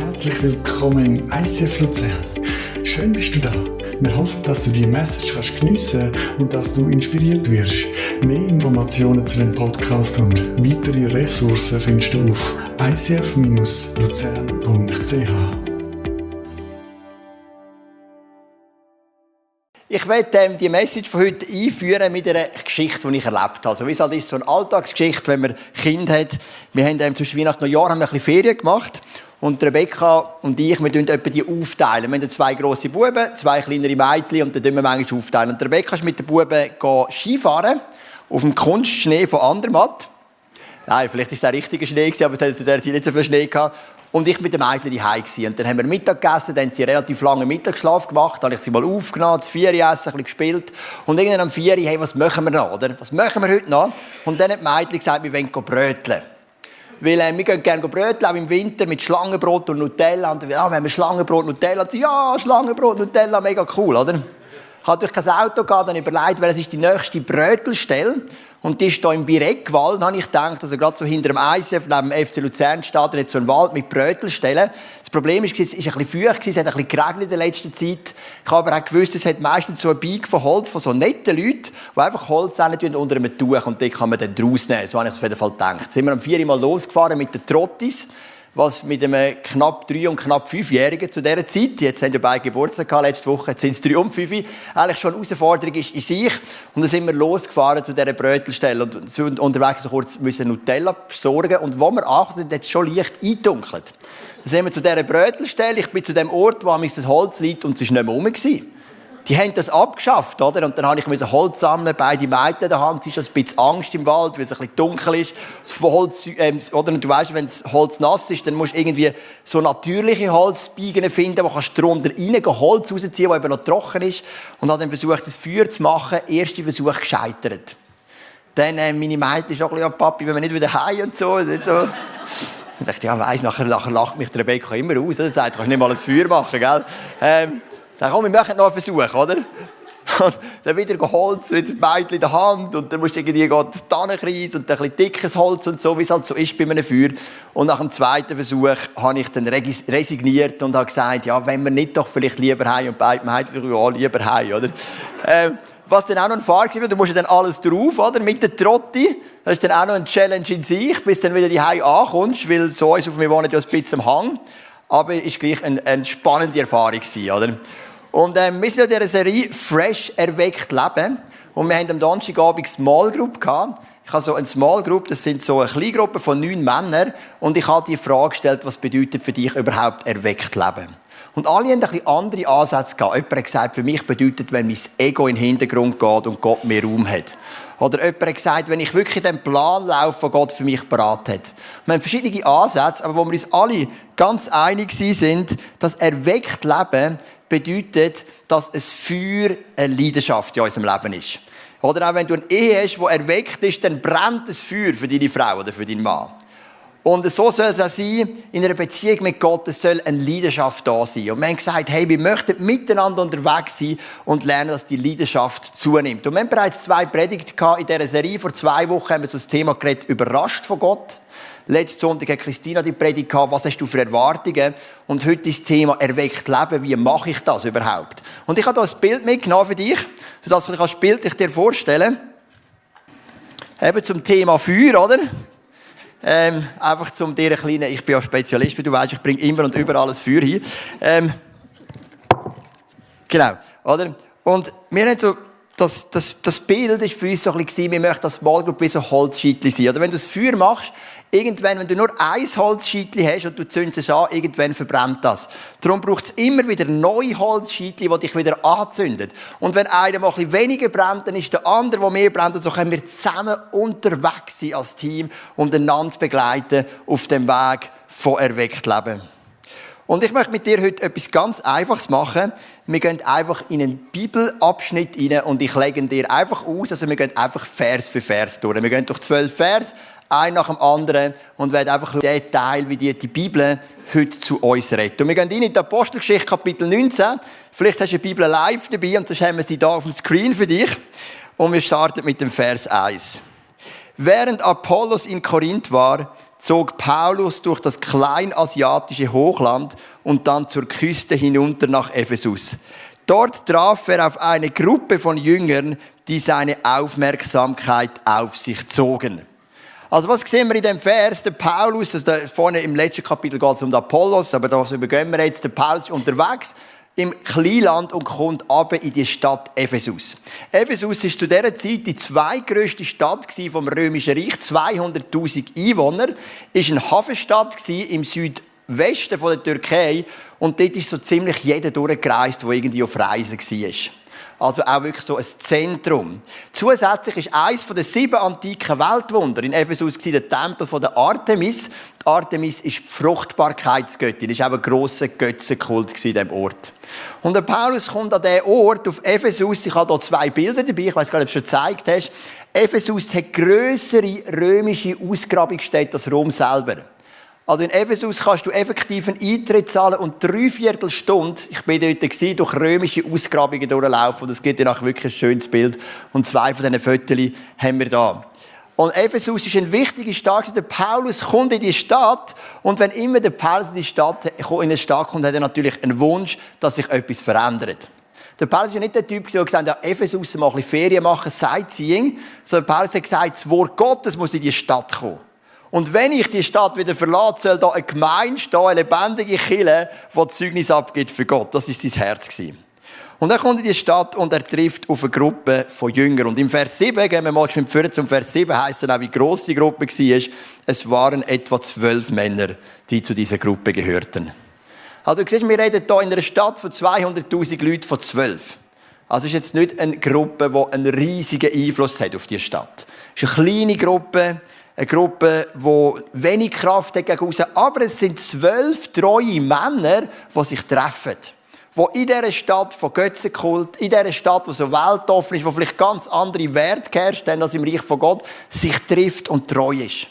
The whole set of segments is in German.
Herzlich willkommen im ICF Luzern. Schön bist du da. Wir hoffen, dass du die Message kannst geniessen und dass du inspiriert wirst. Mehr Informationen zu dem Podcast und weitere Ressourcen findest du auf icf-luzern.ch. Ich werde ähm, die Message von heute einführen mit einer Geschichte, die ich erlebt habe. Also, wie es halt ist, so eine Alltagsgeschichte, wenn man Kind hat. Wir haben ähm, zwischen Weihnachten und Jahr haben wir ein bisschen Ferien gemacht. Und Rebecca und ich, wir tun die aufteilen. Wir haben zwei grosse Buben, zwei kleinere Mädchen und dann tun wir manchmal aufteilen. Und Rebecca ist mit den Buben Skifahren auf dem Kunstschnee von Andermatt. Nein, vielleicht war es der richtige Schnee, aber es hat zu der Zeit nicht so viel Schnee gehabt. Und ich mit den Mädchen daheim gsi. Und dann haben wir Mittag gegessen, dann haben sie relativ lange Mittagsschlaf gemacht, dann habe ich sie mal aufgenommen, das Vieri essen, ein bisschen gespielt. Und irgendwann am Vieri, hey, was machen wir noch, oder? Was machen wir heute noch? Und dann hat die Mädchen gesagt, wir wollen bröteln. Weil äh, wir gehen gerne bröteln, auch im Winter, mit Schlangenbrot und Nutella. Und ja, wenn wir Schlangenbrot und Nutella, und sie, ja, Schlangenbrot und Nutella, mega cool, oder? Ich hatte durch kein Auto gehabt, dann überlegt, welches ist die nächste Brötelstelle. Und die ist hier im Birekwald, habe ich gedacht, also gerade so hinter dem ISF, neben dem FC Luzern steht jetzt so ein Wald mit Brötelstellen. Das Problem ist, es ist ein bisschen feucht, es hat ein bisschen geregnet in der letzten Zeit. Ich habe aber auch gewusst, es hat meistens so ein Bike von Holz von so netten Leuten, die einfach Holz unter einem Tuch und die kann man dann draus nehmen. So habe ich es auf jeden Fall gedacht. Jetzt sind wir am vierten Mal losgefahren mit den Trottis was mit einem knapp drei- und knapp fünfjährigen zu dieser Zeit, jetzt haben ja beide Geburtstag gehabt, letzte Woche, sind es drei und fünf, eigentlich schon eine Herausforderung ist in sich. Und dann sind wir losgefahren zu dieser Brötelstelle und sind unterwegs so kurz müssen Nutella besorgen und wo wir angekommen sind, hat es schon leicht eingedunkelt. Dann sind wir zu dieser Brötelstelle, ich bin zu dem Ort, wo das Holz liegt und es war nicht mehr rum. Die haben das abgeschafft, oder? Und dann habe ich Holz sammeln, beide Mädchen in der Hand. Es ist ein bisschen Angst im Wald, weil es ein bisschen dunkel ist. Das Holz, ähm, oder? Und du weißt, wenn das Holz nass ist, dann musst du irgendwie so natürliche Holzbiegen finden, wo kannst du drunter rein Holz rausziehen, das eben noch trocken ist. Und habe dann versucht, das Feuer zu machen. Erster Versuch gescheitert. Dann, äh, meine Mädchen ist auch ein bisschen, ja, Papi, wenn wir nicht wieder heim und so. Und so. Ich dachte, ja, weisst, nachher, nachher lacht mich der Rebecca immer aus. Er sagt, du kannst nicht mal ein Feuer machen, gell? Ähm, dann komm, wir machen noch einen Versuch, oder? Und dann wieder Holz dem Mädchen in der Hand und dann musst du irgendwie das Tannenkreis und ein bisschen dickes Holz und so, wie es halt so ist bei einem Feuer. Und nach dem zweiten Versuch habe ich dann resigniert und habe gesagt, ja, wenn wir nicht doch vielleicht lieber heim und beide Mädchen ja, lieber heim, oder? Ähm, was dann auch noch ein Fahrt war, du musst dann alles drauf, oder? Mit der Trotti. Das ist dann auch noch ein Challenge in sich, bis du dann wieder die Hause ankommst, weil so uns auf mir wohnen ja ein bisschen am Hang. Aber es war gleich eine, eine spannende Erfahrung, oder? Und ähm, wir sind in dieser Serie «Fresh erweckt leben». Und wir haben am Donnerstagabend Small Group gehabt. Ich habe so eine Small Group, das sind so eine kleine Gruppe von neun Männern. Und ich habe die Frage gestellt, was bedeutet für dich überhaupt erweckt leben? Und alle haben ein bisschen andere Ansätze gehabt. Jemand hat gesagt, für mich bedeutet, wenn mein Ego in den Hintergrund geht und Gott mehr Raum hat. Oder jemand hat gesagt, wenn ich wirklich den Plan laufe, den Gott für mich parat hat. Wir haben verschiedene Ansätze, aber wo wir uns alle ganz einig sind, dass erweckt Leben bedeutet, dass ein Feuer eine Leidenschaft in unserem Leben ist. Oder auch wenn du eine Ehe hast, die erweckt ist, dann brennt ein Feuer für deine Frau oder für deinen Mann. Und so soll es auch sein, in einer Beziehung mit Gott, es soll eine Leidenschaft da sein. Und wir haben gesagt, hey, wir möchten miteinander unterwegs sein und lernen, dass die Leidenschaft zunimmt. Und wir haben bereits zwei Predigten in dieser Serie. Vor zwei Wochen haben wir so das Thema geredet, überrascht von Gott. Letzten Sonntag hat Christina die Predigt gehabt, was hast du für Erwartungen? Und heute ist das Thema erweckt Leben, wie mache ich das überhaupt? Und ich habe hier ein Bild mitgenommen für dich, sodass ich das Bild dir vorstellen Eben zum Thema Feuer, oder? Ähm, einfach zum dir kleinen, ich bin ja Spezialist, wie du weißt, ich bringe immer und überall alles Feuer hin. Ähm, genau, oder? Und wir haben so das, das, das Bild ist für uns so ein bisschen, wir möchten das Small Group wie so Holzscheitchen sein. Oder wenn du das Feuer machst, irgendwann, wenn du nur ein Holzscheitchen hast und du zündest es an, irgendwann verbrennt das. Darum braucht es immer wieder neue Holzscheitchen, die dich wieder anzündet. Und wenn einer mal ein bisschen weniger brennt, dann ist der andere, der mehr brennt. Und so können wir zusammen unterwegs sein als Team, um einander zu begleiten auf dem Weg von erweckt Leben. Und ich möchte mit dir heute etwas ganz Einfaches machen. Wir gehen einfach in einen Bibelabschnitt rein und ich lege dir einfach aus, also wir gehen einfach Vers für Vers durch. Wir gehen durch zwölf Vers, ein nach dem anderen und werden einfach den Teil, wie die, die Bibel heute zu uns redet. Und wir gehen rein in die Apostelgeschichte, Kapitel 19. Vielleicht hast du die Bibel live dabei und sonst haben wir sie da auf dem Screen für dich. Und wir starten mit dem Vers 1. Während Apollos in Korinth war, zog Paulus durch das kleinasiatische Hochland und dann zur Küste hinunter nach Ephesus. Dort traf er auf eine Gruppe von Jüngern, die seine Aufmerksamkeit auf sich zogen. Also was sehen wir in dem Vers? Der Paulus, also da vorne im letzten Kapitel geht es um den Apollos, aber das übergehen wir jetzt. Der Paulus ist unterwegs im Kleinland und kommt aber in die Stadt Ephesus. Ephesus ist zu dieser Zeit die zweitgrößte Stadt vom Römischen Reich, 200.000 Einwohner, ist eine Hafenstadt im Südwesten der Türkei und dort ist so ziemlich jeder durchgereist, der irgendwie auf Reisen war. Also auch wirklich so ein Zentrum. Zusätzlich ist eines der sieben antiken Weltwunder in Ephesus der Tempel von der Artemis. Die Artemis ist die Fruchtbarkeitsgöttin. Das war auch ein grosser Götzenkult in diesem Ort. Und der Paulus kommt an diesen Ort, auf Ephesus. Ich habe hier zwei Bilder dabei. Ich weiß gar nicht, ob du schon gezeigt hast. Ephesus hat größere römische Ausgrabungsstätte als Rom selber. Also in Ephesus kannst du effektiv einen Eintritt zahlen und drei Viertelstunde, ich bin dort gewesen, durch römische Ausgrabungen durchlaufen. Und es gibt dir auch wirklich ein schönes Bild. Und zwei von diesen Fotos haben wir da. Und Ephesus ist eine wichtige Stadt. Der Paulus kommt in die Stadt. Und wenn immer der Paulus in die Stadt, in eine Stadt kommt, hat er natürlich einen Wunsch, dass sich etwas verändert. Der Paulus ja nicht der Typ, der gesagt hat, ja, Ephesus mal ein bisschen Ferien machen, Sightseeing. Sondern Paulus hat gesagt, das Wort Gottes muss in die Stadt kommen. Und wenn ich die Stadt wieder verlasse, soll da eine Gemeinde stehen, eine lebendige Kille, die Zeugnis abgibt für Gott. Das ist sein Herz. Und er kommt in die Stadt und er trifft auf eine Gruppe von Jüngern. Und im Vers 7, gehen wir mal vorher zum Vers 7, heisst dann auch, wie gross die Gruppe war. Es waren etwa zwölf Männer, die zu dieser Gruppe gehörten. Also, du siehst, wir reden hier in einer Stadt von 200.000 Leuten von zwölf. Also, es ist jetzt nicht eine Gruppe, die einen riesigen Einfluss hat auf die Stadt. Es ist eine kleine Gruppe, eine Gruppe, die wenig Kraft hat gegen aussen. Aber es sind zwölf treue Männer, die sich treffen. Die in dieser Stadt von Götzenkult, in dieser Stadt, die so weltoffen ist, wo vielleicht ganz andere Werte herrscht, als im Reich von Gott, sich trifft und treu ist.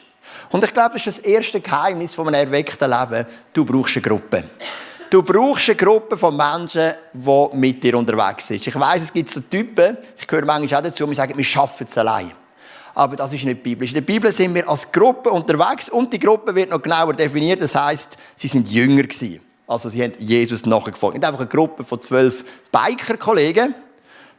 Und ich glaube, das ist das erste Geheimnis von einem erweckten Leben. Du brauchst eine Gruppe. Du brauchst eine Gruppe von Menschen, die mit dir unterwegs sind. Ich weiss, es gibt so Typen, ich höre manchmal auch dazu, die sagen, wir schaffen es allein aber das ist nicht biblisch. In der Bibel sind wir als Gruppe unterwegs und die Gruppe wird noch genauer definiert. Das heißt, sie sind Jünger gewesen. Also sie haben Jesus nachgefolgt. Nicht einfach eine Gruppe von zwölf Biker-Kollegen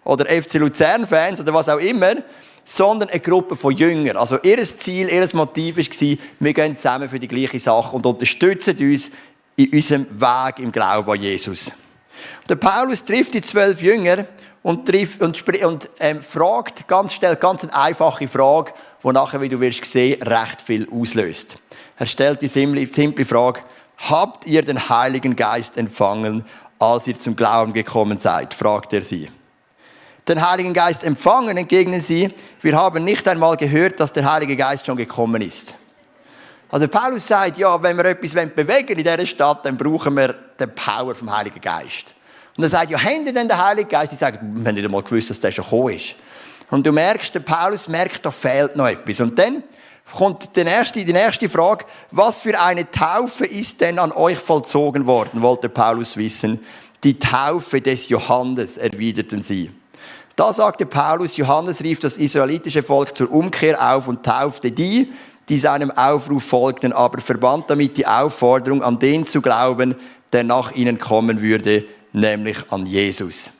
oder FC Luzern-Fans oder was auch immer, sondern eine Gruppe von Jüngern. Also ihr Ziel, ihr Motiv war, wir gehen zusammen für die gleiche Sache und unterstützen uns in unserem Weg im Glauben an Jesus. Der Paulus trifft die zwölf Jünger und, trifft, und, und ähm, fragt ganz stellt ganz eine einfache Frage, die nachher, wie du wirst sehen, recht viel auslöst. Er stellt die simple, simple Frage, habt ihr den Heiligen Geist empfangen, als ihr zum Glauben gekommen seid? fragt er sie. Den Heiligen Geist empfangen, entgegnen sie, wir haben nicht einmal gehört, dass der Heilige Geist schon gekommen ist. Also Paulus sagt, ja, wenn wir etwas bewegen in dieser Stadt, dann brauchen wir den Power vom Heiligen Geist. Und er sagt, ja, haben die denn den Heiligen Geist? Die sagen, wir haben nicht einmal gewusst, dass der schon gekommen ist. Und du merkst, der Paulus merkt, da fehlt noch etwas. Und dann kommt die nächste, die nächste Frage, was für eine Taufe ist denn an euch vollzogen worden, wollte Paulus wissen. Die Taufe des Johannes, erwiderten sie. Da sagte Paulus, Johannes rief das israelitische Volk zur Umkehr auf und taufte die, die seinem Aufruf folgten, aber verband damit die Aufforderung, an den zu glauben, der nach ihnen kommen würde, nämlich an Jesus.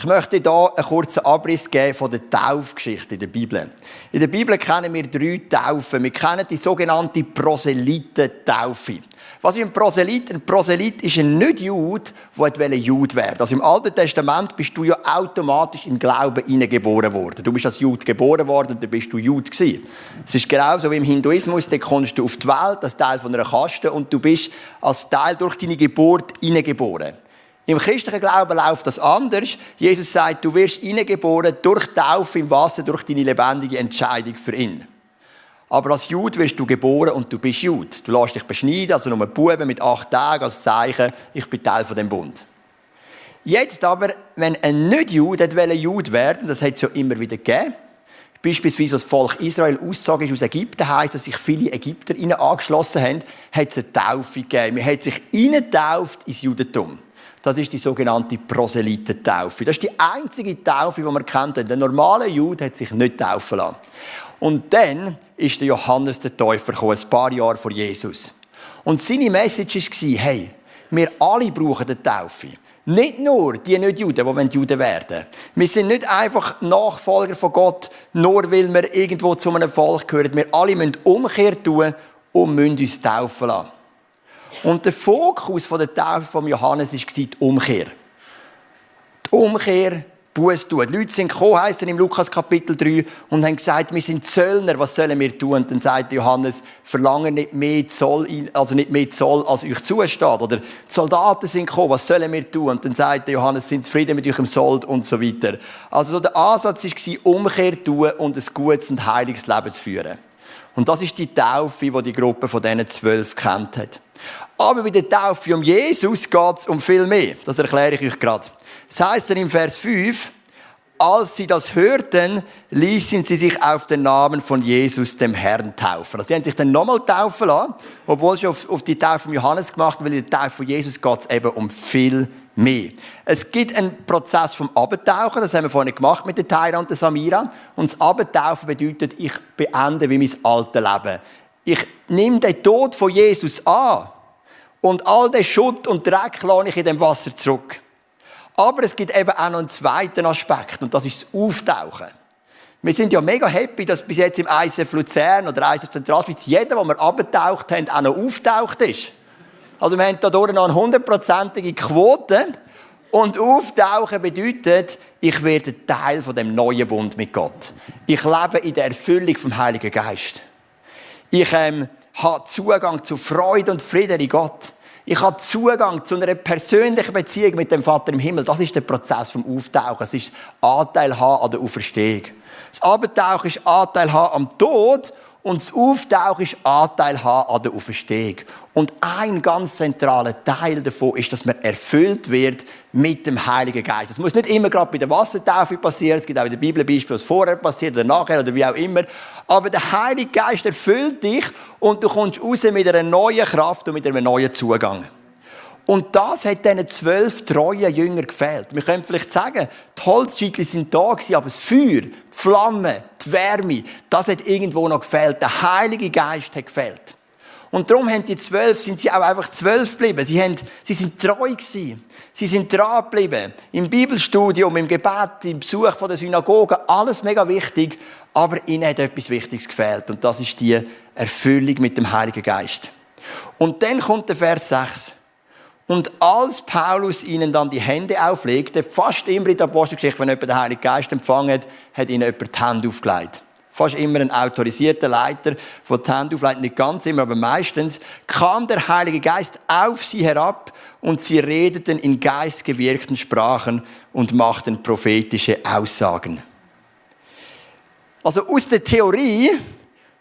Ich möchte hier einen kurzen Abriss geben von der Taufgeschichte in der Bibel. In der Bibel kennen wir drei Taufen. Wir kennen die sogenannte Proselytentaufe. Was ist ein Proselyt? Ein Proselyt ist ein Nicht-Jude, der Jude werden Also im Alten Testament bist du ja automatisch in Glauben hineingeboren worden. Du bist als Jude geboren worden und dann bist du Jude gewesen. Es ist genauso wie im Hinduismus, da kommst du auf die Welt als Teil von einer Kaste und du bist als Teil durch deine Geburt hineingeboren. Im christlichen Glauben läuft das anders. Jesus sagt, du wirst hineingeboren durch Taufe im Wasser, durch deine lebendige Entscheidung für ihn. Aber als Jude wirst du geboren und du bist Jude. Du lässt dich beschneiden, also nur Buben mit acht Tagen als Zeichen, ich bin Teil von dem Bund. Jetzt aber, wenn ein Nicht-Jude Jude werden das hat es ja immer wieder gegeben, beispielsweise das Volk Israel ausgezogen ist aus Ägypten, heisst, dass sich viele Ägypter ihnen angeschlossen haben, hat es eine Taufe gegeben. Man hat sich getauft ins Judentum. Das ist die sogenannte Proselytentaufe. Das ist die einzige Taufe, die man kennt. Der normale Jude hat sich nicht taufen lassen. Und dann ist der Johannes der Täufer gekommen, ein paar Jahre vor Jesus. Und seine Message war, hey, wir alle brauchen eine Taufe. Nicht nur die Nicht-Juden, die Juden werden wollen. Wir sind nicht einfach Nachfolger von Gott, nur weil wir irgendwo zu einem Volk gehören. Wir alle müssen Umkehr tun und müssen uns taufen lassen. Und der Fokus der Taufe von Johannes war die Umkehr. Die Umkehr Buß tun. Die Leute sind gekommen, heisst er im Lukas Kapitel 3, und haben gesagt, wir sind Zöllner, was sollen wir tun? Und dann sagt Johannes, verlangen nicht mehr Zoll, also nicht mehr Zoll, als euch zusteht. Oder die Soldaten sind gekommen, was sollen wir tun? Und dann sagt Johannes, sind zufrieden mit eurem Sold und so weiter. Also so der Ansatz war, Umkehr tun und ein gutes und heiliges Leben zu führen. Und das ist die Taufe, die die Gruppe von diesen zwölf kennt hat. Aber bei der Taufe um Jesus geht es um viel mehr. Das erkläre ich euch gerade. Das heißt dann im Vers 5, als sie das hörten, ließen sie sich auf den Namen von Jesus, dem Herrn, taufen. Also, sie haben sich dann nochmal taufen lassen, obwohl sie auf, auf die Taufe von Johannes gemacht weil in der Taufe von Jesus geht es eben um viel mehr. Es gibt einen Prozess vom Abtauchen, das haben wir vorhin gemacht mit der Tyra und der Samira. Und das Abtauchen bedeutet, ich beende wie mein altes Leben. Ich nehme den Tod von Jesus an und all den Schutt und Dreck lasse ich in dem Wasser zurück. Aber es gibt eben auch noch einen zweiten Aspekt und das ist das Auftauchen. Wir sind ja mega happy, dass bis jetzt im ISF Luzern oder ISF Zentralschweiz jeder, der wir abgetaucht haben, auch noch auftaucht ist. Also wir haben hier noch eine hundertprozentige Quote. Und auftauchen bedeutet, ich werde Teil von dem neuen Bund mit Gott. Ich lebe in der Erfüllung vom Heiligen Geist. Ich ähm, habe Zugang zu Freude und Frieden in Gott. Ich habe Zugang zu einer persönlichen Beziehung mit dem Vater im Himmel. Das ist der Prozess vom Auftauchen. Es ist Anteil haben an der Auferstehung. Das Abtauchen ist Anteil haben am Tod und das Auftauchen ist Anteil haben an der Auferstehung. Und ein ganz zentraler Teil davon ist, dass man erfüllt wird mit dem Heiligen Geist. Das muss nicht immer gerade bei der Wassertaufe passieren. Es gibt auch in der Bibel Beispiele, was vorher passiert oder nachher oder wie auch immer. Aber der Heilige Geist erfüllt dich und du kommst raus mit einer neuen Kraft und mit einem neuen Zugang. Und das hat diesen zwölf treuen Jüngern gefehlt. Wir können vielleicht sagen, die Holzscheitchen sind da gewesen, aber das Feuer, die Flamme, Wärme, das hat irgendwo noch gefehlt. Der Heilige Geist hat gefehlt. Und darum haben die zwölf, sind sie auch einfach zwölf geblieben. Sie, haben, sie sind treu gewesen. Sie sind dran geblieben. Im Bibelstudium, im Gebet, im Besuch von der Synagoge, alles mega wichtig. Aber ihnen hat etwas Wichtiges gefehlt. Und das ist die Erfüllung mit dem Heiligen Geist. Und dann kommt der Vers 6. Und als Paulus ihnen dann die Hände auflegte, fast immer in der Apostelgeschichte, wenn jemand den Heiligen Geist empfangen hat, hat ihnen jemand die Hände aufgelegt. Fast immer ein autorisierter Leiter, der die Hände auflegt, nicht ganz immer, aber meistens, kam der Heilige Geist auf sie herab und sie redeten in geistgewirkten Sprachen und machten prophetische Aussagen. Also aus der Theorie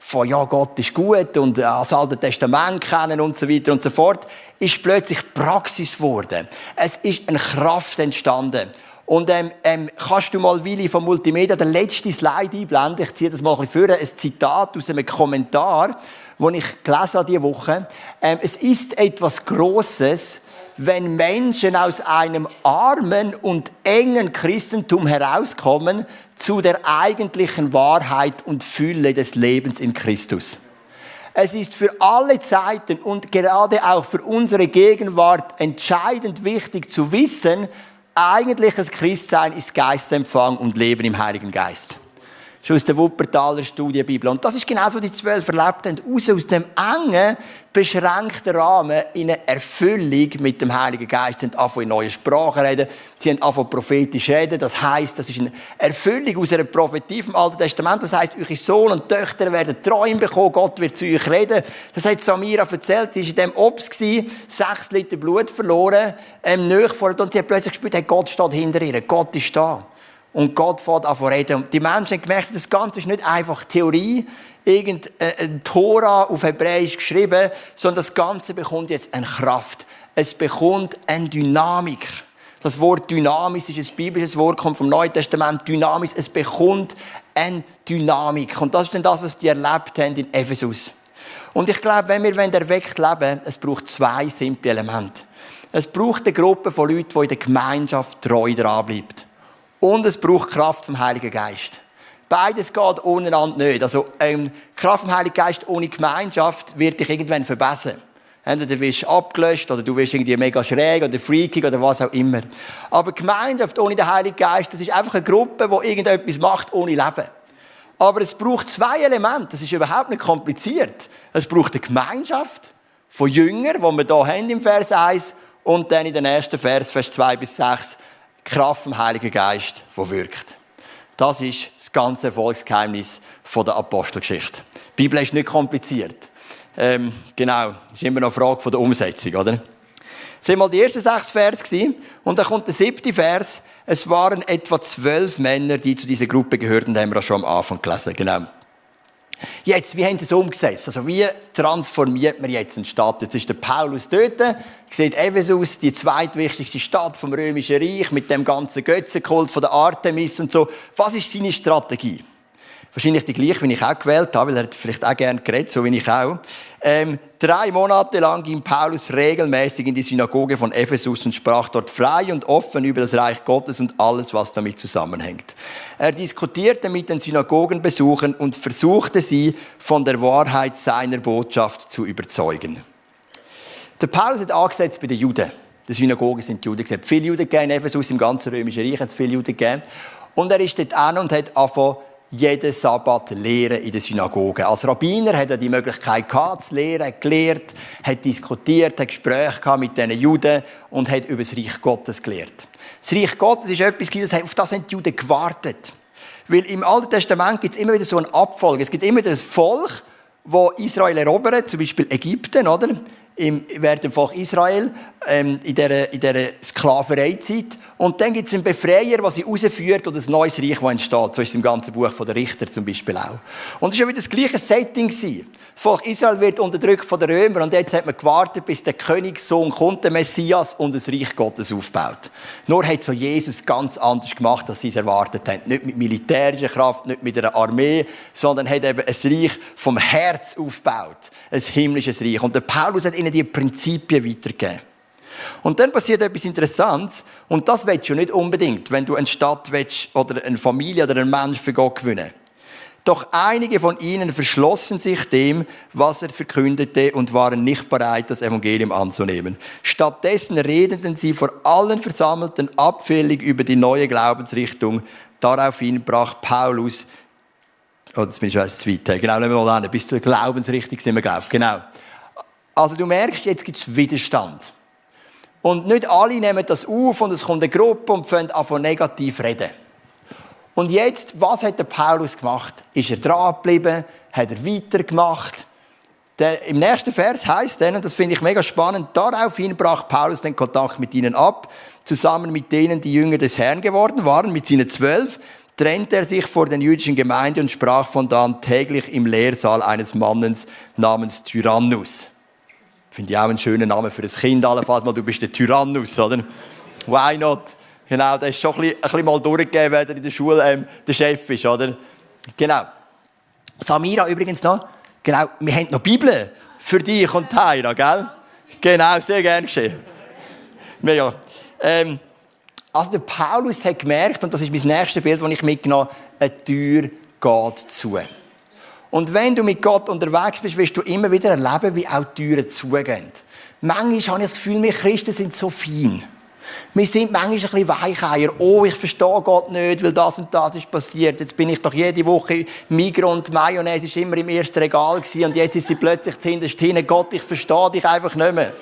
von ja, Gott ist gut und das Alte Testament kennen und so weiter und so fort, ist plötzlich Praxis geworden. Es ist eine Kraft entstanden. Und ähm, ähm, kannst du mal, Willi, vom Multimedia, den letzten Slide einblenden? Ich ziehe das mal ein bisschen vor. Ein Zitat aus einem Kommentar, den ich gelesen habe diese Woche. Ähm, es ist etwas Großes, wenn Menschen aus einem armen und engen Christentum herauskommen zu der eigentlichen Wahrheit und Fülle des Lebens in Christus. Es ist für alle Zeiten und gerade auch für unsere Gegenwart entscheidend wichtig zu wissen, eigentliches Christsein ist Geistempfang und Leben im Heiligen Geist schon aus der Wuppertaler Studienbibel. Und das ist genau so, die zwölf erlebt haben, raus aus dem engen, beschränkten Rahmen in eine Erfüllung mit dem Heiligen Geist. Sie haben angefangen in neue Sprachen reden, sie haben angefangen prophetisch reden. Das heisst, das ist eine Erfüllung aus einer Prophetie vom Alten Testament. Das heisst, eure Sohn und Töchter werden Träume bekommen, Gott wird zu euch reden. Das hat Samira erzählt, sie war in dem Obst, sechs Liter Blut verloren, ähm, vor und sie hat plötzlich gespürt, hey, Gott steht hinter ihr, Gott ist da. Und Gott fährt an reden. Und die Menschen haben gemerkt, das Ganze ist nicht einfach Theorie, irgendein Tora auf Hebräisch geschrieben, sondern das Ganze bekommt jetzt eine Kraft. Es bekommt eine Dynamik. Das Wort Dynamis ist ein biblisches Wort, kommt vom Neuen Testament. Dynamis, es bekommt eine Dynamik. Und das ist dann das, was die erlebt haben in Ephesus. Und ich glaube, wenn wir erweckt leben es braucht zwei simple Elemente. Es braucht eine Gruppe von Leuten, die in der Gemeinschaft treu dranbleibt. Und es braucht Kraft vom Heiligen Geist. Beides geht untereinander nicht. Also, ähm, Kraft vom Heiligen Geist ohne Gemeinschaft wird dich irgendwann verbessern. Entweder wirst du abgelöscht oder du wirst irgendwie mega schräg oder freakig oder was auch immer. Aber Gemeinschaft ohne den Heiligen Geist, das ist einfach eine Gruppe, die irgendetwas macht ohne Leben. Aber es braucht zwei Elemente. Das ist überhaupt nicht kompliziert. Es braucht eine Gemeinschaft von Jüngern, die wir hier haben im Vers 1 und dann in den ersten Vers, Vers 2 bis 6, Kraft vom Heiligen Geist, der wirkt. Das ist das ganze Erfolgsgeheimnis der Apostelgeschichte. Die Bibel ist nicht kompliziert. Ähm, genau, ist immer noch eine Frage der Umsetzung, oder? Das waren mal die ersten sechs Vers und dann kommt der siebte Vers. Es waren etwa zwölf Männer, die zu dieser Gruppe gehörten, da haben wir schon am Anfang gelesen, genau. Jetzt, wie haben sie es umgesetzt? Also, wie transformiert man jetzt eine Stadt? Jetzt ist der Paulus dort, sieht Ephesus, die zweitwichtigste Stadt vom Römischen Reich, mit dem ganzen Götzenkult von der Artemis und so. Was ist seine Strategie? Wahrscheinlich die gleiche, wie ich auch gewählt habe, weil er vielleicht auch gerne geredet, so wie ich auch. Ähm, drei Monate lang ging Paulus regelmäßig in die Synagoge von Ephesus und sprach dort frei und offen über das Reich Gottes und alles, was damit zusammenhängt. Er diskutierte mit den Synagogenbesuchern und versuchte sie von der Wahrheit seiner Botschaft zu überzeugen. Der Paulus hat angesetzt bei den Juden. Die Synagogen sind Juden. Es hat viele Juden gegeben in Ephesus, im ganzen Römischen Reich hat es viele Juden gegeben. Und er ist dort an und hat angefangen, jeden Sabbat lehren in der Synagoge. Als Rabbiner hat er die Möglichkeit gehabt, zu lehren, gelehrt, hat diskutiert, hat Gespräche gehabt mit diesen Juden und hat über das Reich Gottes gelehrt. Das Reich Gottes ist etwas, das auf das haben die Juden gewartet. Weil im Alten Testament gibt es immer wieder so eine Abfolge. Es gibt immer wieder ein Volk, wo Israel erobert, zum Beispiel Ägypten, oder? Im, während dem Volk Israel ähm, in dieser, in dieser Sklavereizeit. Und dann gibt es einen Befreier, der sie rausführt und ein neues Reich, das entsteht. So ist es im ganzen Buch von der Richter zum Beispiel auch. Und es war wieder das gleiche Setting. Das Volk Israel wird unterdrückt von den Römern und jetzt hat man gewartet, bis der Königssohn kommt, der Messias, und das Reich Gottes aufbaut. Nur hat so Jesus ganz anders gemacht, als sie es erwartet haben. Nicht mit militärischer Kraft, nicht mit einer Armee, sondern hat eben ein Reich vom Herz aufgebaut. Ein himmlisches Reich. Und der Paulus hat ihnen die Prinzipien weitergegeben. Und dann passiert etwas Interessantes, und das willst du nicht unbedingt, wenn du eine Stadt willst, oder eine Familie oder einen Menschen für Gott gewinnen. Doch einige von ihnen verschlossen sich dem, was er verkündete und waren nicht bereit, das Evangelium anzunehmen. Stattdessen redeten sie vor allen Versammelten abfällig über die neue Glaubensrichtung. Daraufhin brach Paulus, oh, jetzt bin ich schon zu weit, genau, nehmen wir mal an, bis zur Glaubensrichtung sind wir, glaubt, genau. Also du merkst, jetzt gibt es Widerstand. Und nicht alle nehmen das auf und es kommt eine Gruppe und fangen an von negativ reden. Und jetzt, was hat der Paulus gemacht? Ist er dran geblieben? Hat er weitergemacht? Der, Im nächsten Vers heißt dann, und das finde ich mega spannend, daraufhin brach Paulus den Kontakt mit ihnen ab, zusammen mit denen, die Jünger des Herrn geworden waren, mit seinen zwölf, trennte er sich vor den jüdischen Gemeinde und sprach von da an täglich im Lehrsaal eines Mannes namens Tyrannus. Finde ich auch einen schönen Namen für ein Kind, allenfalls mal, du bist der Tyrannus, oder? Why not? Genau, der ist schon ein bisschen, mal durchgegeben, wer in der Schule ähm, der Chef ist, oder? Genau. Samira übrigens noch, genau, wir haben noch Bibel für dich und Taira, gell? Genau, sehr gern geschehen. Mega. Ähm, also der Paulus hat gemerkt, und das ist mein nächstes Bild, das ich mitgenommen habe, eine Tür geht zu. Und wenn du mit Gott unterwegs bist, wirst du immer wieder erleben, wie auch Türen zugehen. Manchmal habe ich das Gefühl, wir Christen sind so fein. Wir sind manchmal ein bisschen Weicheier. Oh, ich verstehe Gott nicht, weil das und das ist passiert. Jetzt bin ich doch jede Woche Migros und Mayonnaise ist immer im ersten Regal gewesen, und jetzt ist sie plötzlich zuhinterst hin. Gott, ich verstehe dich einfach nicht mehr.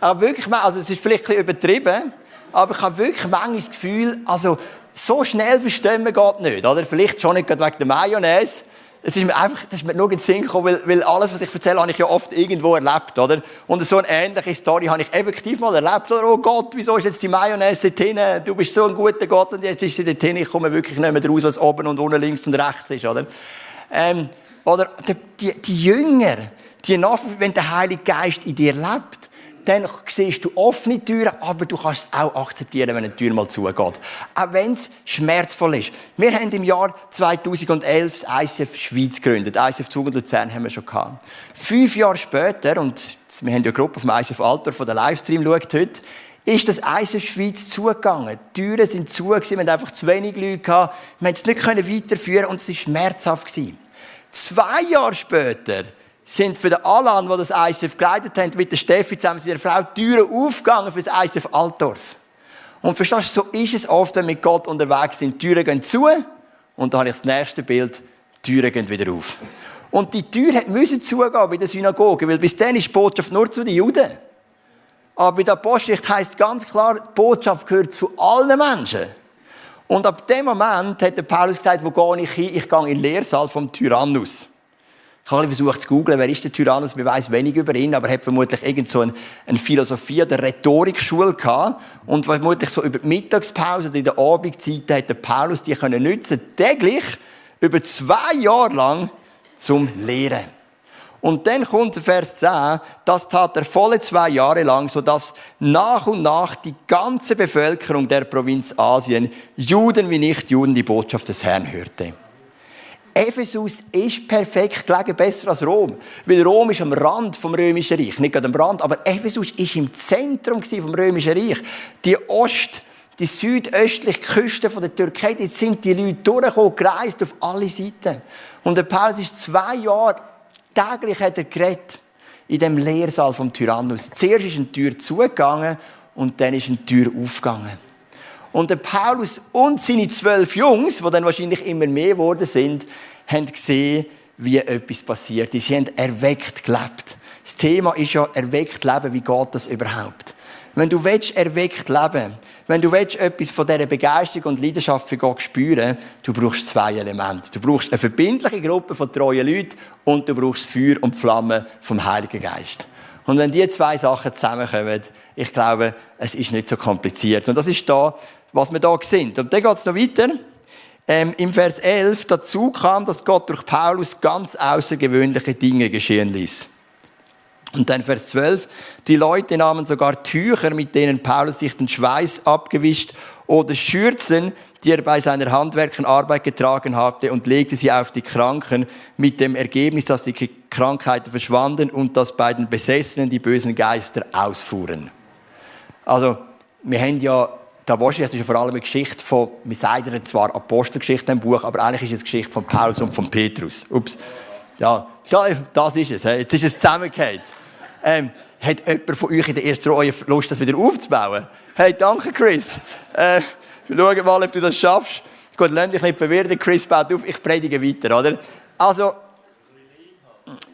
aber wirklich, also es ist vielleicht ein bisschen übertrieben, aber ich habe wirklich manchmal das Gefühl, also so schnell verstehen wir Gott nicht, oder? Vielleicht schon nicht wegen der Mayonnaise. Es ist mir einfach, das ist mir nur in den Sinn gekommen, weil, weil alles, was ich erzähle, habe ich ja oft irgendwo erlebt, oder? Und so eine ähnliche Story habe ich effektiv mal erlebt, oder? Oh Gott, wieso ist jetzt die Mayonnaise dort hinten? Du bist so ein guter Gott und jetzt ist sie dort hinten. Ich komme wirklich nicht mehr raus, was oben und unten links und rechts ist, oder? Ähm, oder die, die, die Jünger, die nach, wenn der Heilige Geist in dir lebt, dann siehst du offene Türen, aber du kannst es auch akzeptieren, wenn eine Tür mal zugeht. Auch wenn es schmerzvoll ist. Wir haben im Jahr 2011 das ICF Schweiz gegründet. ICF Zug und Luzern haben wir schon gehabt. Fünf Jahre später, und wir haben ja eine Gruppe auf dem ICF Alter, von der Livestream schaut heute, ist das ICF Schweiz zugegangen. Die Türen sind zu, wir hatten einfach zu wenig Leute gehabt. Wir konnten es nicht weiterführen und es war schmerzhaft. Zwei Jahre später sind für den Alan, der das ICF geleitet hat, mit der Steffi zusammen mit ihrer Frau, Türen aufgegangen für das ICF Altdorf. Und verstehst du, so ist es oft, wenn wir mit Gott unterwegs sind. Die Türen gehen zu und dann habe ich das nächste Bild, die Türen gehen wieder auf. Und die Tür müssen zugehen bei der Synagoge, weil bis dann ist die Botschaft nur zu den Juden. Aber bei der Apostelgeschichte heisst ganz klar, die Botschaft gehört zu allen Menschen. Und ab dem Moment hat der Paulus gesagt, wo gehe ich hin? Ich gehe in den Lehrsaal vom Tyrannus. Ich habe versucht zu googeln, wer ist der Tyrannus? Man weiß wenig über ihn, aber er hat vermutlich irgend so eine, eine Philosophie oder Rhetorikschule gehabt. Und vermutlich so über die Mittagspause oder in der Abendzeit hat der Paulus die können nutzen, täglich, über zwei Jahre lang, zum Lehren. Und dann kommt Vers 10, das tat er volle zwei Jahre lang, sodass nach und nach die ganze Bevölkerung der Provinz Asien, Juden wie Nicht-Juden, die Botschaft des Herrn hörte. Ephesus ist perfekt gelegen, besser als Rom. Weil Rom ist am Rand vom Römischen Reich. Nicht gerade am Rand, aber Ephesus ist im Zentrum vom Römischen Reich. Die Ost- die südöstliche Küste von der Türkei, dort sind die Leute durchgekommen, gereist auf alle Seiten. Und der Paulus ist zwei Jahre täglich hat er geredet in dem Lehrsaal vom Tyrannus. Zuerst ist eine Tür zugegangen und dann ist eine Tür aufgegangen. Und der Paulus und seine zwölf Jungs, die dann wahrscheinlich immer mehr geworden sind, haben gesehen, wie etwas passiert ist. Sie haben erweckt gelebt. Das Thema ist ja erweckt leben. Wie geht das überhaupt? Wenn du willst, erweckt leben wenn du willst, etwas von dieser Begeisterung und Leidenschaft für Gott spüren du brauchst zwei Elemente. Du brauchst eine verbindliche Gruppe von treuen Leuten und du brauchst Feuer und Flamme vom Heiligen Geist. Und wenn diese zwei Sachen zusammenkommen, ich glaube, es ist nicht so kompliziert. Und das ist da, was wir da sind. Und dann geht es noch weiter. Ähm, Im Vers 11 dazu kam, dass Gott durch Paulus ganz außergewöhnliche Dinge geschehen ließ. Und dann Vers 12. Die Leute nahmen sogar Tücher, mit denen Paulus sich den Schweiß abgewischt oder Schürzen, die er bei seiner handwerklichen Arbeit getragen hatte, und legte sie auf die Kranken mit dem Ergebnis, dass die Krankheiten verschwanden und dass bei den Besessenen die bösen Geister ausfuhren. Also, wir haben ja, da wahrscheinlich ist ja vor allem eine Geschichte von, wir sagen zwar Apostelgeschichte im Buch, aber eigentlich ist es eine Geschichte von Paulus und von Petrus. Ups. Ja, das ist es. Jetzt ist es zusammengehört. Ähm, hat jemand von euch in der ersten Reihe Lust, das wieder aufzubauen? Hey, danke, Chris. Äh, wir schauen mal, ob du das schaffst. Gut, lass dich nicht verwirren. Chris baut auf, ich predige weiter, oder? Also,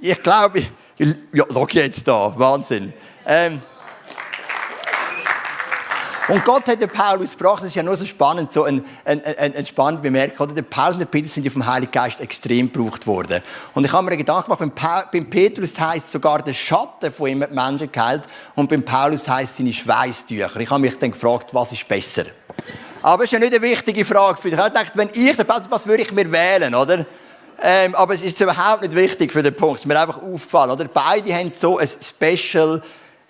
ich glaube, ja, schau jetzt da, Wahnsinn. Ähm, und Gott hat den Paulus gebracht, das ist ja nur so spannend, so ein, ein, ein, ein spannend bemerkt, oder? Der Paulus und der Petrus sind ja vom Heiligen Geist extrem gebraucht worden. Und ich habe mir Gedanken gemacht, beim, pa beim Petrus heisst sogar der Schatten von ihm Menschen geheilt und beim Paulus heisst seine Schweißtücher. Ich habe mich dann gefragt, was ist besser? Aber es ist ja nicht eine wichtige Frage für dich. Ich habe gedacht, wenn ich den Paulus, was würde ich mir wählen, oder? Ähm, aber es ist überhaupt nicht wichtig für den Punkt. Es ist mir einfach aufgefallen, oder? Beide haben so ein Special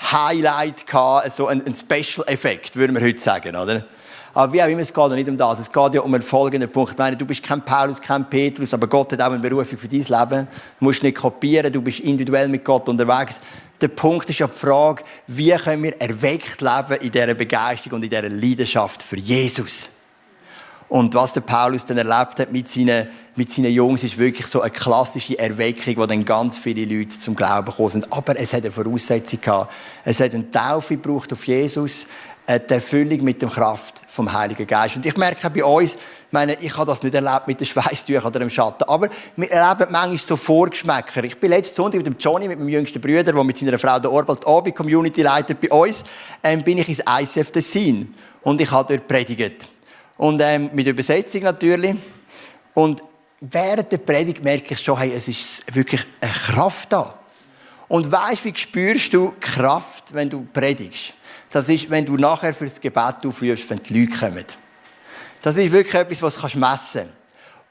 Highlight gehabt, so ein, ein Special-Effekt, würde man heute sagen, oder? Aber wie auch immer, es geht ja nicht um das. Es geht ja um einen folgenden Punkt. Ich meine, du bist kein Paulus, kein Petrus, aber Gott hat auch eine Berufung für dein Leben. Du musst nicht kopieren, du bist individuell mit Gott unterwegs. Der Punkt ist ja die Frage, wie können wir erweckt leben in dieser Begeisterung und in dieser Leidenschaft für Jesus? Und was der Paulus dann erlebt hat mit seinen, mit seinen Jungs, ist wirklich so eine klassische Erweckung, wo dann ganz viele Leute zum Glauben gekommen sind. Aber es hat eine Voraussetzung gehabt. Es hat eine Taufe gebraucht auf Jesus, die Erfüllung mit der Kraft vom Heiligen Geist. Und ich merke bei uns, ich meine, ich habe das nicht erlebt mit den Schweißtüchern oder dem Schatten, aber wir erleben manchmal so Vorgeschmäcker. Ich bin letzten Sonntag mit dem Johnny, mit meinem jüngsten Bruder, der mit seiner Frau der Orbald Abi Community leitet bei uns, ähm, bin ich ins ICF Tessin und ich habe dort predigt. Und ähm, mit Übersetzung natürlich. Und während der Predigt merke ich schon, hey, es ist wirklich eine Kraft da. Und weißt, wie spürst du Kraft, wenn du predigst? Das ist, wenn du nachher fürs Gebet aufrufst, wenn die Leute kommen. Das ist wirklich etwas, was du messen kannst.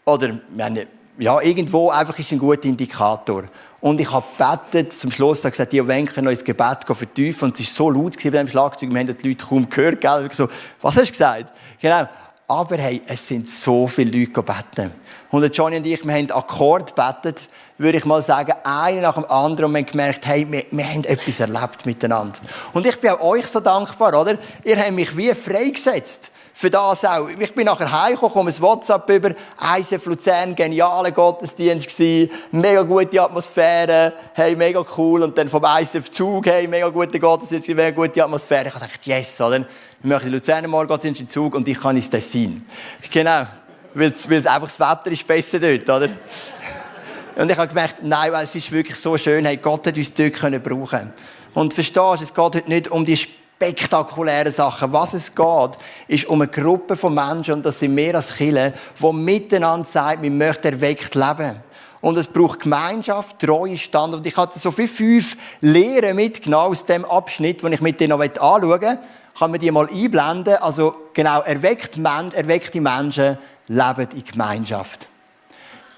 Oder, meine, ja, irgendwo einfach ist ein guter Indikator. Und ich habe gebetet, zum Schluss habe gesagt, die Wenke noch ins Gebet vertiefen. Und es war so laut bei dem Schlagzeug, wir haben die Leute kaum gehört. Gell? Ich so, was hast du gesagt? Genau. Aber hey, es sind so viele Leute gebeten. Und Johnny und ich, wir haben Akkord gebetet, würde ich mal sagen, einer nach dem anderen. Und wir haben gemerkt, hey, wir, wir haben etwas erlebt miteinander. Und ich bin auch euch so dankbar, oder? Ihr habt mich wie freigesetzt für das auch. Ich bin nachher heimgekommen, komme ein WhatsApp über, ISF Luzern, genialer Gottesdienst gewesen, mega gute Atmosphäre, hey, mega cool. Und dann vom ISF Zug, hey, mega gute Gottesdienst, mega gute Atmosphäre. Ich habe gedacht, yes, oder? Wir machen Luzerner morgen Gottesdienst in Zug und ich kann ins Tessin. Genau. Weil, einfach das Wetter ist besser dort, oder? Und ich habe gemerkt, nein, es ist wirklich so schön, hey, Gott hat uns dort können brauchen. Und verstehst du, es geht heute nicht um die spektakulären Sachen. Was es geht, ist um eine Gruppe von Menschen, und das sind mehr als Chile, die miteinander sagen, wir möchten erweckt leben. Und es braucht Gemeinschaft, treue Stand. Und ich hatte so viele fünf Lehren mitgenommen aus dem Abschnitt, den ich mit dir noch anschauen möchte. Kann man die mal einblenden? Also, genau, erweckt Men erweckte Menschen leben in Gemeinschaft.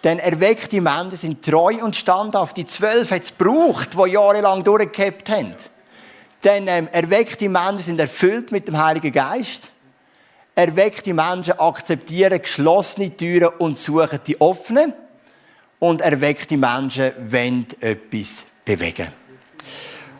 Denn erweckte Menschen sind treu und standhaft. Die zwölf hat es gebraucht, die jahrelang durchgehabt haben. Denn ähm, erweckte Menschen sind erfüllt mit dem Heiligen Geist. Erweckte Menschen akzeptieren geschlossene Türen und suchen die offenen. Und erweckte Menschen wollen etwas bewegen.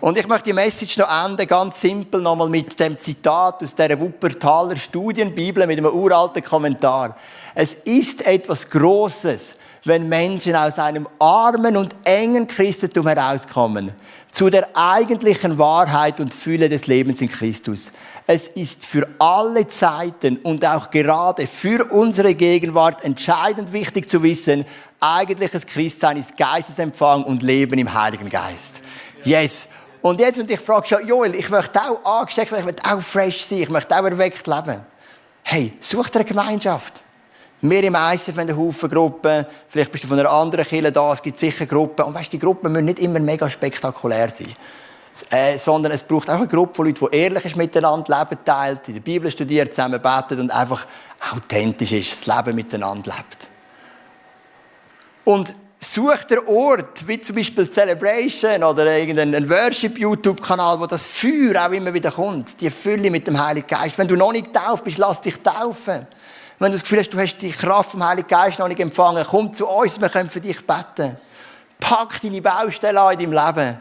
Und ich möchte die Message noch enden, ganz simpel, nochmal mit dem Zitat aus der Wuppertaler Studienbibel mit einem uralten Kommentar. Es ist etwas Großes, wenn Menschen aus einem armen und engen Christentum herauskommen, zu der eigentlichen Wahrheit und Fülle des Lebens in Christus. Es ist für alle Zeiten und auch gerade für unsere Gegenwart entscheidend wichtig zu wissen, eigentliches Christsein ist Geistesempfang und Leben im Heiligen Geist. Yes. Und jetzt, wenn ich frage schon, Joel, ich möchte auch angesteckt werden, ich möchte auch fresh sein, ich möchte auch erweckt leben. Hey, such dir eine Gemeinschaft. Wir im ICF haben einen Haufen Gruppen. Vielleicht bist du von einer anderen Kirche da. Es gibt sicher Gruppen. Und weißt, die Gruppen müssen nicht immer mega spektakulär sein. Äh, sondern es braucht auch eine Gruppe von Leuten, die ehrlich ist miteinander, Leben teilt, in der Bibel studiert, zusammen betet und einfach authentisch ist, das Leben miteinander lebt. Und such der Ort, wie zum Beispiel Celebration oder irgendein Worship-YouTube-Kanal, wo das Feuer auch immer wieder kommt, die Fülle mit dem Heiligen Geist. Wenn du noch nicht tauft bist, lass dich taufen. Wenn du das Gefühl hast, du hast die Kraft vom Heiligen Geist noch nicht empfangen, komm zu uns, wir können für dich beten. Pack deine Baustelle an in deinem Leben.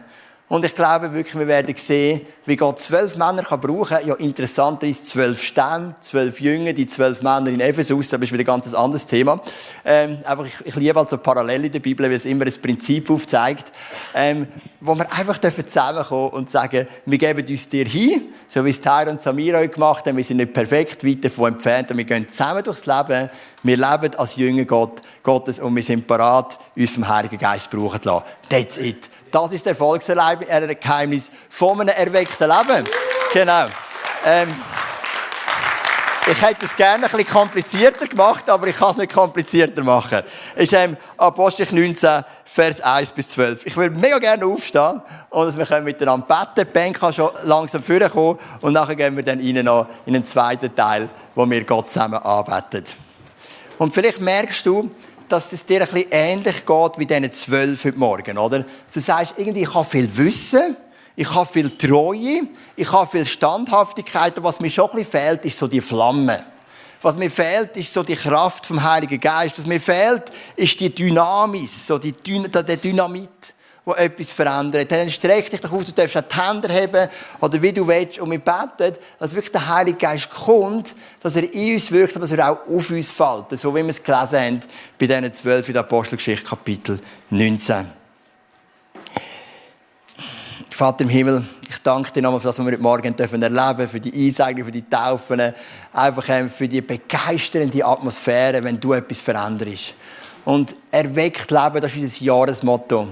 Und ich glaube wirklich, wir werden sehen, wie Gott zwölf Männer kann brauchen kann. Ja, interessant ist, zwölf Stämme, zwölf Jünger, die zwölf Männer in Ephesus, aber ist wieder ein ganz anderes Thema. Ähm, einfach, ich, ich liebe also Parallele in der Bibel, weil es immer ein Prinzip aufzeigt, ähm, wo wir einfach dürfen zusammenkommen und sagen, wir geben uns dir hin, so wie es Tyra und heute gemacht haben. Wir sind nicht perfekt weit davon entfernt, und wir gehen zusammen durchs Leben. Wir leben als Jünger Gott, Gottes und wir sind parat, uns vom Heiligen Geist brauchen zu lassen. That's it. Das ist das Erfolgsgeheimnis von einem erweckten Leben. Genau. Ähm, ich hätte es gerne ein bisschen komplizierter gemacht, aber ich kann es nicht komplizierter machen. Ist ähm, Apostel 19, Vers 1 bis 12. Ich würde mega gerne aufstehen und dass wir miteinander beten. Die Band kann schon langsam vorkommen und nachher gehen wir dann rein noch in den zweiten Teil, wo wir Gott zusammen anbeten. Und vielleicht merkst du, dass es dir ein bisschen ähnlich geht wie diesen zwölf heute Morgen, oder? Du sagst, irgendwie, ich habe viel Wissen, ich habe viel Treue, ich habe viel Standhaftigkeit, und was mir schon ein bisschen fehlt, ist so die Flamme. Was mir fehlt, ist so die Kraft vom Heiligen Geist. Was mir fehlt, ist die Dynamis, so die der Dynamit wo etwas verändert. Dann streck dich doch auf, du darfst auch die Hände heben oder wie du willst. Und wir beten, dass wirklich der Heilige Geist kommt, dass er in uns wirkt, aber dass er auch auf uns fällt. So wie wir es gelesen haben bei diesen zwölf in der Apostelgeschichte, Kapitel 19. Vater im Himmel, ich danke dir nochmal für das, was wir heute Morgen dürfen erleben für die Einsegnung, für die Taufen, einfach ähm, für die begeisternde Atmosphäre, wenn du etwas veränderst. Und erweckt Leben, das ist unser Jahresmotto.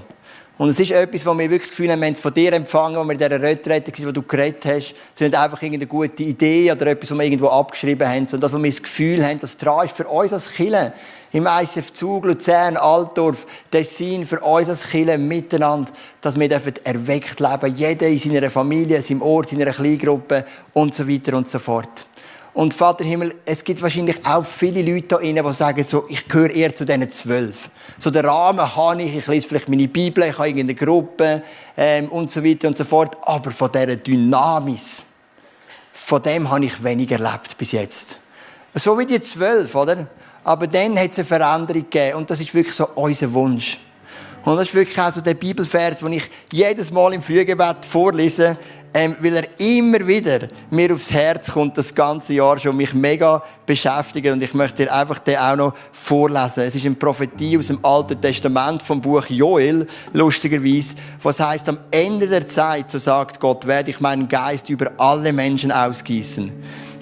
Und es ist etwas, wo wir wirklich das Gefühl haben, wir haben es von dir empfangen, wo wir in dieser Retrette waren, wo du geredet hast. Es ist nicht einfach irgendeine gute Idee oder etwas, was wir irgendwo abgeschrieben haben, sondern das, wo wir das Gefühl haben, das dran ist für uns als Kille. Im ICF Zug, Luzern, Altdorf, Tessin, für uns als Kille miteinander, dass wir erweckt leben Jeder in seiner Familie, in seinem Ort, in seiner Kleingruppe und so weiter und so fort. Und Vater Himmel, es gibt wahrscheinlich auch viele Leute da drinnen, die sagen so, ich gehöre eher zu diesen zwölf. So den Rahmen habe ich, ich lese vielleicht meine Bibel, ich habe irgendeine Gruppe ähm, und so weiter und so fort. Aber von dieser Dynamis, von dem habe ich wenig erlebt bis jetzt. So wie die zwölf, oder? Aber dann hat es eine Veränderung gegeben und das ist wirklich so unser Wunsch. Und das ist wirklich auch so der Bibelvers, den ich jedes Mal im Frühgebet vorlese, ähm, weil er immer wieder mir aufs Herz kommt, das ganze Jahr schon mich mega beschäftigt. Und ich möchte dir einfach den auch noch vorlesen. Es ist eine Prophetie aus dem Alten Testament vom Buch Joel, lustigerweise, was heißt am Ende der Zeit, so sagt Gott, werde ich meinen Geist über alle Menschen ausgießen.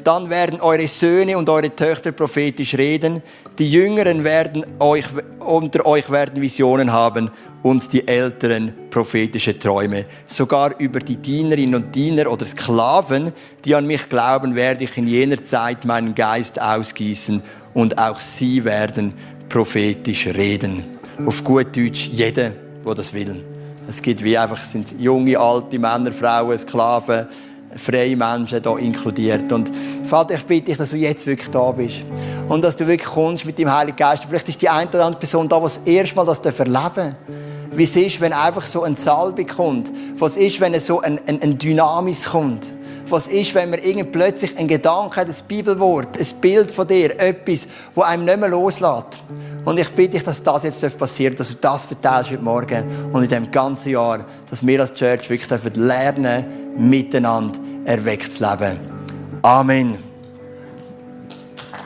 Dann werden eure Söhne und eure Töchter prophetisch reden. Die Jüngeren werden euch, unter euch werden Visionen haben und die Älteren prophetische Träume. Sogar über die Dienerinnen und Diener oder Sklaven, die an mich glauben, werde ich in jener Zeit meinen Geist ausgießen und auch sie werden prophetisch reden. Auf gut Deutsch, jeder, der das will. Es gibt wie einfach, es sind junge, alte Männer, Frauen, Sklaven, freie Menschen hier inkludiert. Und Vater, ich bitte dich, dass du jetzt wirklich da bist. Und dass du wirklich kommst mit dem Heiligen Geist. Vielleicht ist die eine oder andere Person da, die das erste Mal das erleben darf. Wie es ist, wenn einfach so ein Salbe kommt. Was ist, wenn so ein, ein, ein Dynamis kommt. Was ist, wenn man irgendwie plötzlich einen Gedanken hat, ein Bibelwort, ein Bild von dir, etwas, wo einem nicht mehr loslässt. Und ich bitte dich, dass das jetzt passieren darf, dass du das verteilst heute Morgen und in dem ganzen Jahr, dass wir als Church wirklich lernen, miteinander erweckt zu leben. Amen.